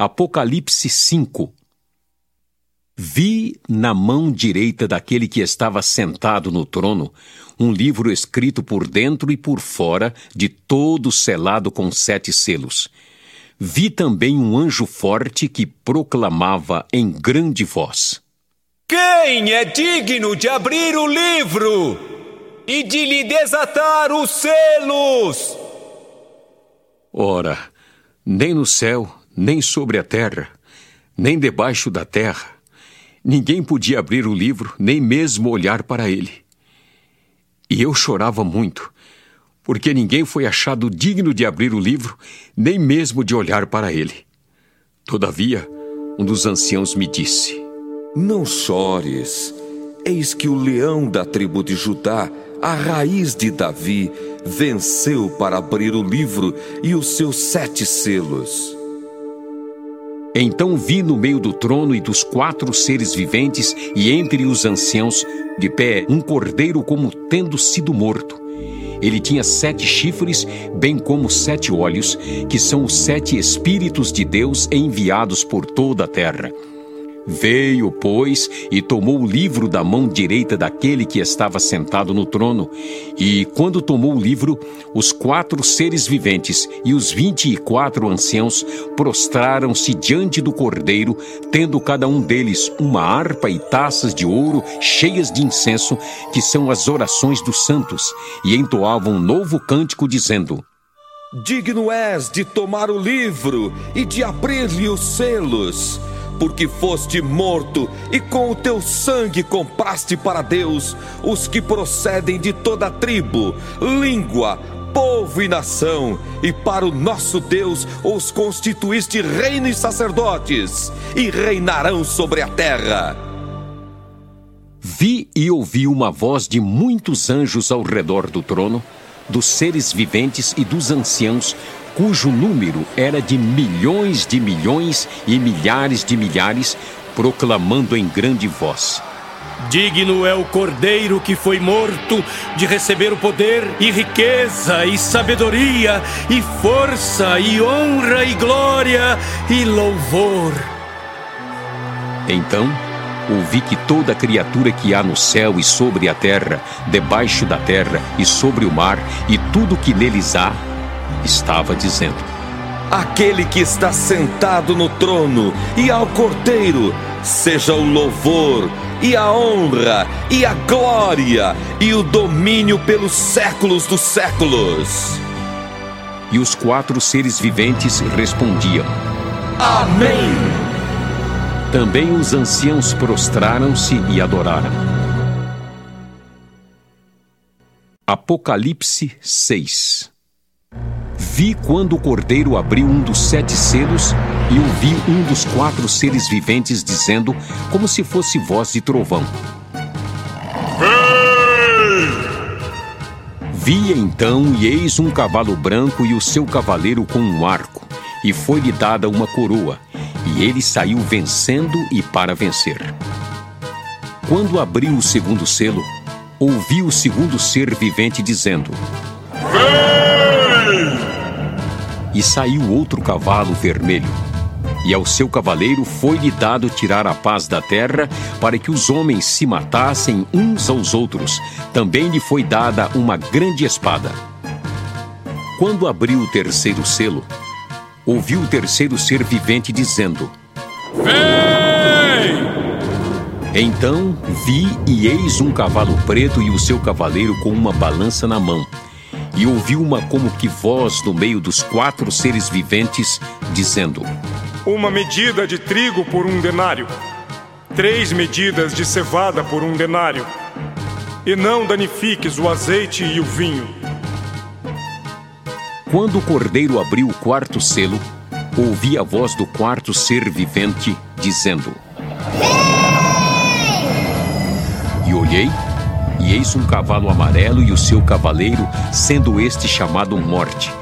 Apocalipse 5 Vi na mão direita daquele que estava sentado no trono um livro escrito por dentro e por fora, de todo selado com sete selos. Vi também um anjo forte que proclamava em grande voz: Quem é digno de abrir o livro e de lhe desatar os selos? Ora, nem no céu, nem sobre a terra, nem debaixo da terra Ninguém podia abrir o livro, nem mesmo olhar para ele. E eu chorava muito, porque ninguém foi achado digno de abrir o livro, nem mesmo de olhar para ele. Todavia, um dos anciãos me disse: Não chores. Eis que o leão da tribo de Judá, a raiz de Davi, venceu para abrir o livro e os seus sete selos. Então vi no meio do trono e dos quatro seres viventes e entre os anciãos, de pé, um cordeiro como tendo sido morto. Ele tinha sete chifres, bem como sete olhos, que são os sete Espíritos de Deus enviados por toda a terra. Veio, pois, e tomou o livro da mão direita daquele que estava sentado no trono. E, quando tomou o livro, os quatro seres viventes e os vinte e quatro anciãos prostraram-se diante do cordeiro, tendo cada um deles uma harpa e taças de ouro cheias de incenso, que são as orações dos santos, e entoavam um novo cântico, dizendo: Digno és de tomar o livro e de abrir-lhe os selos porque foste morto e com o teu sangue compraste para Deus os que procedem de toda tribo, língua, povo e nação, e para o nosso Deus os constituíste reino e sacerdotes, e reinarão sobre a terra. Vi e ouvi uma voz de muitos anjos ao redor do trono, dos seres viventes e dos anciãos, cujo número era de milhões de milhões e milhares de milhares, proclamando em grande voz: Digno é o cordeiro que foi morto de receber o poder e riqueza e sabedoria e força e honra e glória e louvor. Então, ouvi que toda criatura que há no céu e sobre a terra, debaixo da terra e sobre o mar, e tudo que neles há, estava dizendo: Aquele que está sentado no trono e ao cordeiro, seja o louvor e a honra e a glória e o domínio pelos séculos dos séculos. E os quatro seres viventes respondiam: Amém. Também os anciãos prostraram-se e adoraram. Apocalipse 6 Vi quando o cordeiro abriu um dos sete selos e ouvi um dos quatro seres viventes dizendo, como se fosse voz de trovão: Vi então, e eis um cavalo branco e o seu cavaleiro com um arco, e foi-lhe dada uma coroa, e ele saiu vencendo e para vencer. Quando abriu o segundo selo, ouvi o segundo ser vivente dizendo: e saiu outro cavalo vermelho. E ao seu cavaleiro foi-lhe dado tirar a paz da terra, para que os homens se matassem uns aos outros. Também lhe foi dada uma grande espada. Quando abriu o terceiro selo, ouviu o terceiro ser vivente dizendo: Vem! Então vi e eis um cavalo preto e o seu cavaleiro com uma balança na mão e ouviu uma como que voz no meio dos quatro seres viventes, dizendo: Uma medida de trigo por um denário, três medidas de cevada por um denário, e não danifiques o azeite e o vinho. Quando o cordeiro abriu o quarto selo, ouvi a voz do quarto ser vivente dizendo: E olhei, eis um cavalo amarelo e o seu cavaleiro, sendo este chamado Morte.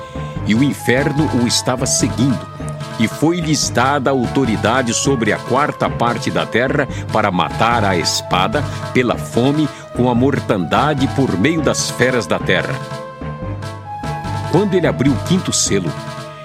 E o inferno o estava seguindo. E foi-lhes dada autoridade sobre a quarta parte da terra para matar a espada, pela fome, com a mortandade por meio das feras da terra. Quando ele abriu o quinto selo,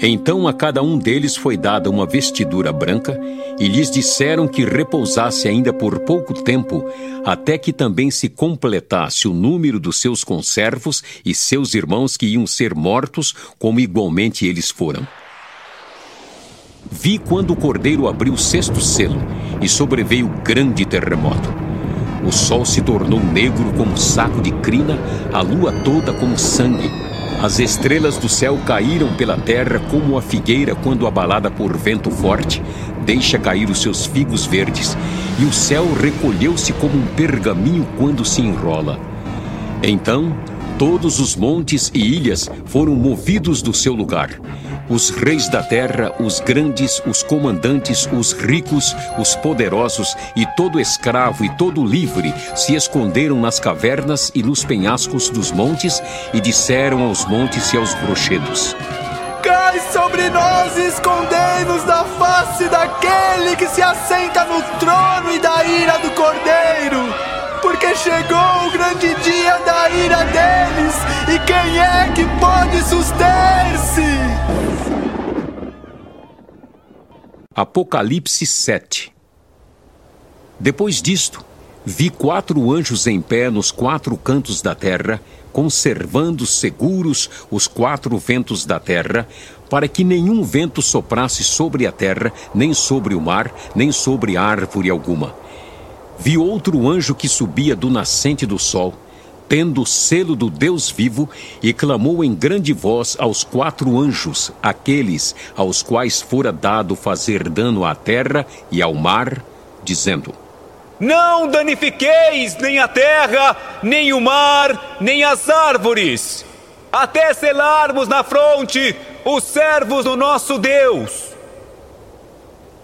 Então a cada um deles foi dada uma vestidura branca, e lhes disseram que repousasse ainda por pouco tempo, até que também se completasse o número dos seus conservos e seus irmãos que iam ser mortos, como igualmente eles foram. Vi quando o cordeiro abriu o sexto selo, e sobreveio grande terremoto. O sol se tornou negro como saco de crina, a lua toda como sangue as estrelas do céu caíram pela terra como a figueira quando abalada por vento forte deixa cair os seus figos verdes, e o céu recolheu-se como um pergaminho quando se enrola. Então, todos os montes e ilhas foram movidos do seu lugar os reis da terra, os grandes, os comandantes, os ricos, os poderosos e todo escravo e todo livre se esconderam nas cavernas e nos penhascos dos montes e disseram aos montes e aos rochedos: Cai sobre nós e escondei-nos da face daquele que se assenta no trono e da ira do cordeiro. Porque chegou o grande dia da ira deles, e quem é que pode suster-se? Apocalipse 7 Depois disto, vi quatro anjos em pé nos quatro cantos da terra, conservando seguros os quatro ventos da terra, para que nenhum vento soprasse sobre a terra, nem sobre o mar, nem sobre árvore alguma. Vi outro anjo que subia do nascente do sol tendo o selo do Deus vivo, e clamou em grande voz aos quatro anjos, aqueles aos quais fora dado fazer dano à terra e ao mar, dizendo: Não danifiqueis nem a terra, nem o mar, nem as árvores, até selarmos na fronte os servos do nosso Deus.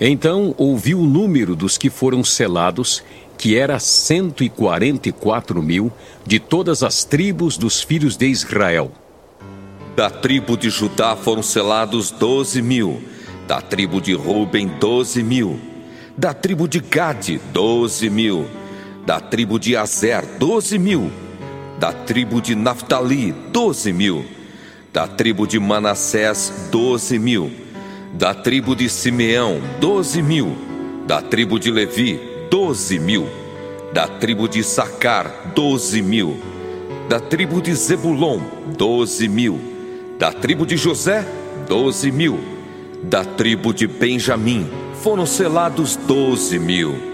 Então ouviu o número dos que foram selados que era 144 mil, de todas as tribos dos filhos de Israel. Da tribo de Judá foram selados doze mil, da tribo de Ruben, doze mil, da tribo de Gade, doze mil, da tribo de Azer, doze mil, da tribo de Naphtali, doze mil, da tribo de Manassés, doze mil, da tribo de Simeão, doze mil, da tribo de Levi, doze mil. Da tribo de Sacar, doze mil. Da tribo de Zebulon, doze mil. Da tribo de José, doze mil. Da tribo de Benjamim, foram selados doze mil.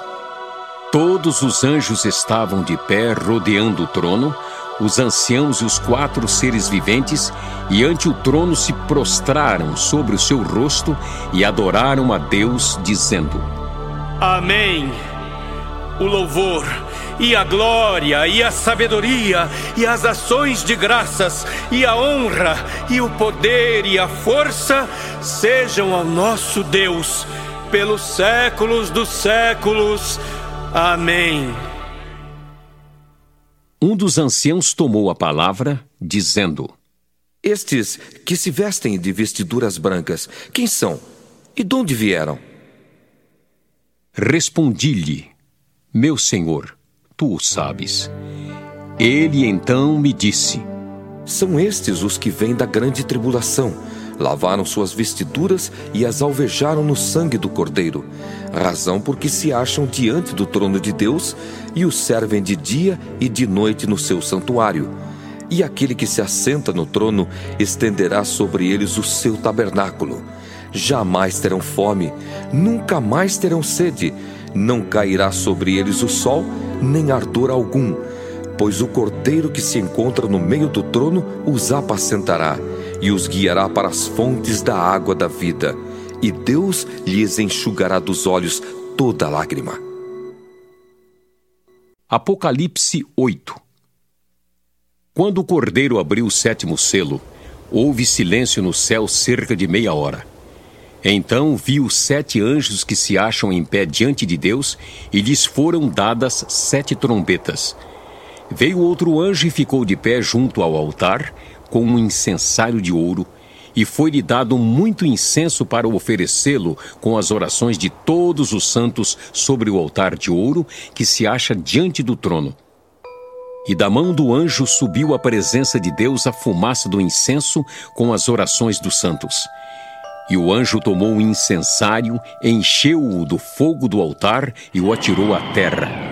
Todos os anjos estavam de pé rodeando o trono, os anciãos e os quatro seres viventes, e ante o trono se prostraram sobre o seu rosto e adoraram a Deus, dizendo: Amém. O louvor e a glória e a sabedoria e as ações de graças e a honra e o poder e a força sejam ao nosso Deus pelos séculos dos séculos. Amém. Um dos anciãos tomou a palavra, dizendo: Estes que se vestem de vestiduras brancas, quem são e de onde vieram? Respondi-lhe: Meu senhor, tu o sabes. Ele então me disse: São estes os que vêm da grande tribulação. Lavaram suas vestiduras e as alvejaram no sangue do Cordeiro, razão porque se acham diante do trono de Deus e o servem de dia e de noite no seu santuário. E aquele que se assenta no trono estenderá sobre eles o seu tabernáculo. Jamais terão fome, nunca mais terão sede, não cairá sobre eles o sol, nem ardor algum pois o cordeiro que se encontra no meio do trono os apacentará e os guiará para as fontes da água da vida, e Deus lhes enxugará dos olhos toda lágrima. Apocalipse 8 Quando o cordeiro abriu o sétimo selo, houve silêncio no céu cerca de meia hora. Então vi os sete anjos que se acham em pé diante de Deus, e lhes foram dadas sete trombetas. Veio outro anjo e ficou de pé junto ao altar, com um incensário de ouro, e foi-lhe dado muito incenso para oferecê-lo com as orações de todos os santos sobre o altar de ouro que se acha diante do trono. E da mão do anjo subiu à presença de Deus a fumaça do incenso com as orações dos santos. E o anjo tomou o incensário, encheu-o do fogo do altar e o atirou à terra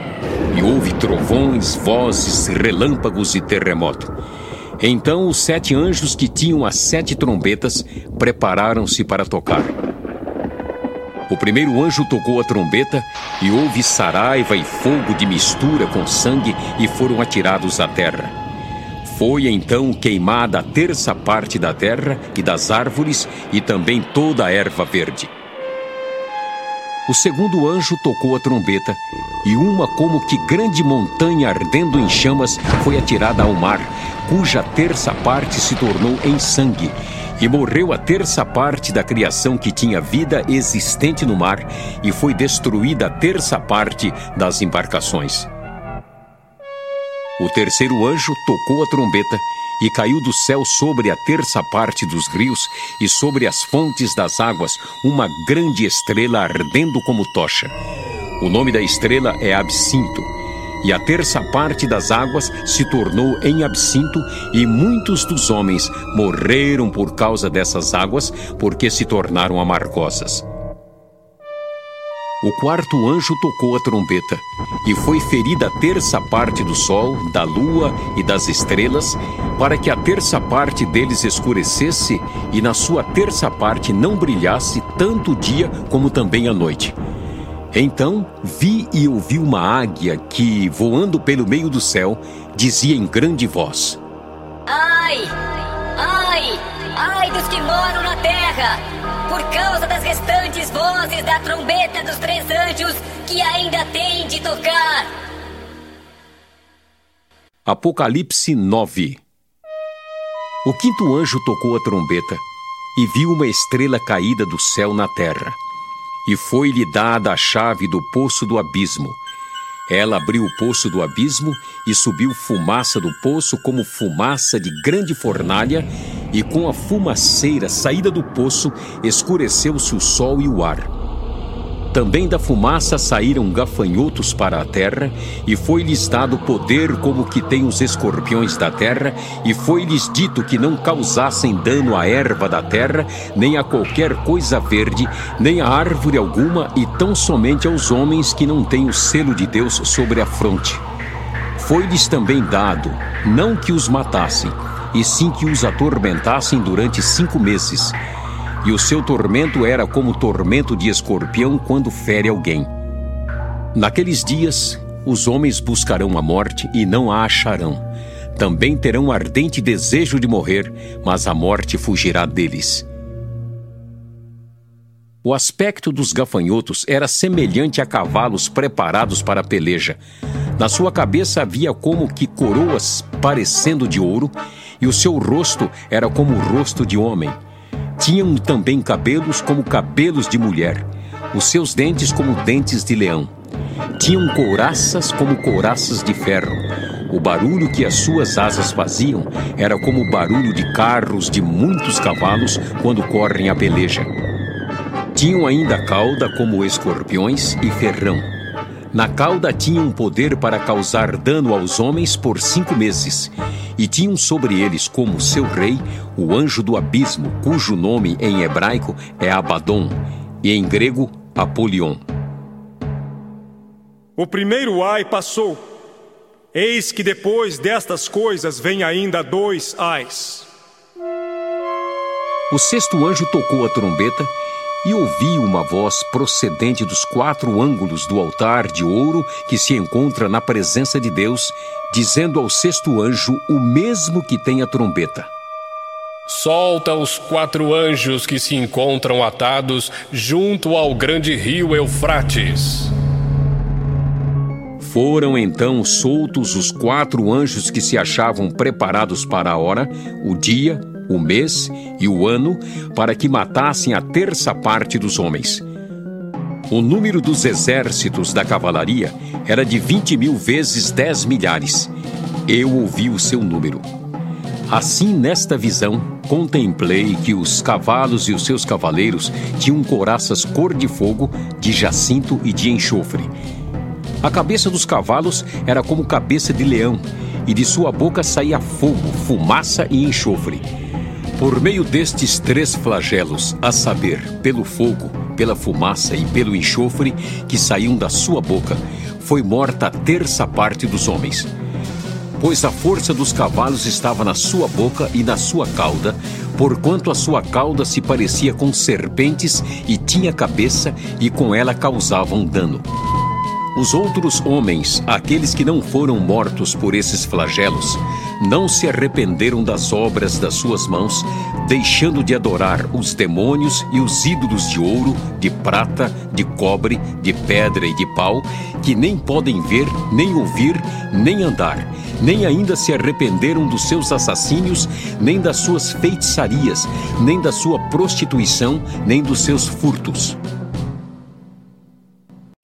e houve trovões, vozes, relâmpagos e terremoto. Então os sete anjos que tinham as sete trombetas prepararam-se para tocar. O primeiro anjo tocou a trombeta e houve saraiva e fogo de mistura com sangue e foram atirados à terra. Foi então queimada a terça parte da terra e das árvores e também toda a erva verde. O segundo anjo tocou a trombeta, e uma como que grande montanha ardendo em chamas foi atirada ao mar, cuja terça parte se tornou em sangue, e morreu a terça parte da criação que tinha vida existente no mar, e foi destruída a terça parte das embarcações. O terceiro anjo tocou a trombeta, e caiu do céu sobre a terça parte dos rios e sobre as fontes das águas uma grande estrela ardendo como tocha. O nome da estrela é Absinto. E a terça parte das águas se tornou em absinto, e muitos dos homens morreram por causa dessas águas, porque se tornaram amargosas. O quarto anjo tocou a trombeta, e foi ferida a terça parte do sol, da lua e das estrelas, para que a terça parte deles escurecesse e na sua terça parte não brilhasse tanto o dia como também a noite. Então vi e ouvi uma águia que, voando pelo meio do céu, dizia em grande voz: Ai! Ai! Ai dos que moram na terra! Por causa das restantes vozes da trombeta dos três anjos que ainda têm de tocar. Apocalipse 9 O quinto anjo tocou a trombeta e viu uma estrela caída do céu na terra. E foi-lhe dada a chave do poço do abismo. Ela abriu o poço do abismo e subiu fumaça do poço como fumaça de grande fornalha, e com a fumaceira saída do poço escureceu-se o sol e o ar. Também da fumaça saíram gafanhotos para a terra, e foi-lhes dado poder como que tem os escorpiões da terra, e foi-lhes dito que não causassem dano à erva da terra, nem a qualquer coisa verde, nem a árvore alguma, e tão somente aos homens que não têm o selo de Deus sobre a fronte. Foi-lhes também dado, não que os matassem, e sim que os atormentassem durante cinco meses e o seu tormento era como o tormento de escorpião quando fere alguém. Naqueles dias, os homens buscarão a morte e não a acharão. Também terão ardente desejo de morrer, mas a morte fugirá deles. O aspecto dos gafanhotos era semelhante a cavalos preparados para a peleja. Na sua cabeça havia como que coroas parecendo de ouro, e o seu rosto era como o rosto de homem. Tinham também cabelos como cabelos de mulher, os seus dentes como dentes de leão. Tinham couraças como couraças de ferro. O barulho que as suas asas faziam era como o barulho de carros de muitos cavalos quando correm a peleja. Tinham ainda cauda como escorpiões e ferrão. Na cauda tinha um poder para causar dano aos homens por cinco meses, e tinham sobre eles como seu rei o anjo do abismo, cujo nome em hebraico é Abaddon e em grego Apolion. O primeiro ai passou. Eis que depois destas coisas vem ainda dois ais. O sexto anjo tocou a trombeta e ouvi uma voz procedente dos quatro ângulos do altar de ouro que se encontra na presença de Deus, dizendo ao sexto anjo o mesmo que tem a trombeta. Solta os quatro anjos que se encontram atados junto ao grande rio Eufrates. Foram então soltos os quatro anjos que se achavam preparados para a hora, o dia o mês e o ano, para que matassem a terça parte dos homens. O número dos exércitos da cavalaria era de vinte mil vezes dez milhares. Eu ouvi o seu número. Assim, nesta visão, contemplei que os cavalos e os seus cavaleiros tinham coraças cor de fogo, de jacinto e de enxofre. A cabeça dos cavalos era como cabeça de leão, e de sua boca saía fogo, fumaça e enxofre. Por meio destes três flagelos, a saber, pelo fogo, pela fumaça e pelo enxofre que saíam da sua boca, foi morta a terça parte dos homens. Pois a força dos cavalos estava na sua boca e na sua cauda, porquanto a sua cauda se parecia com serpentes e tinha cabeça, e com ela causavam dano. Os outros homens, aqueles que não foram mortos por esses flagelos, não se arrependeram das obras das suas mãos, deixando de adorar os demônios e os ídolos de ouro, de prata, de cobre, de pedra e de pau, que nem podem ver, nem ouvir, nem andar, nem ainda se arrependeram dos seus assassínios, nem das suas feitiçarias, nem da sua prostituição, nem dos seus furtos.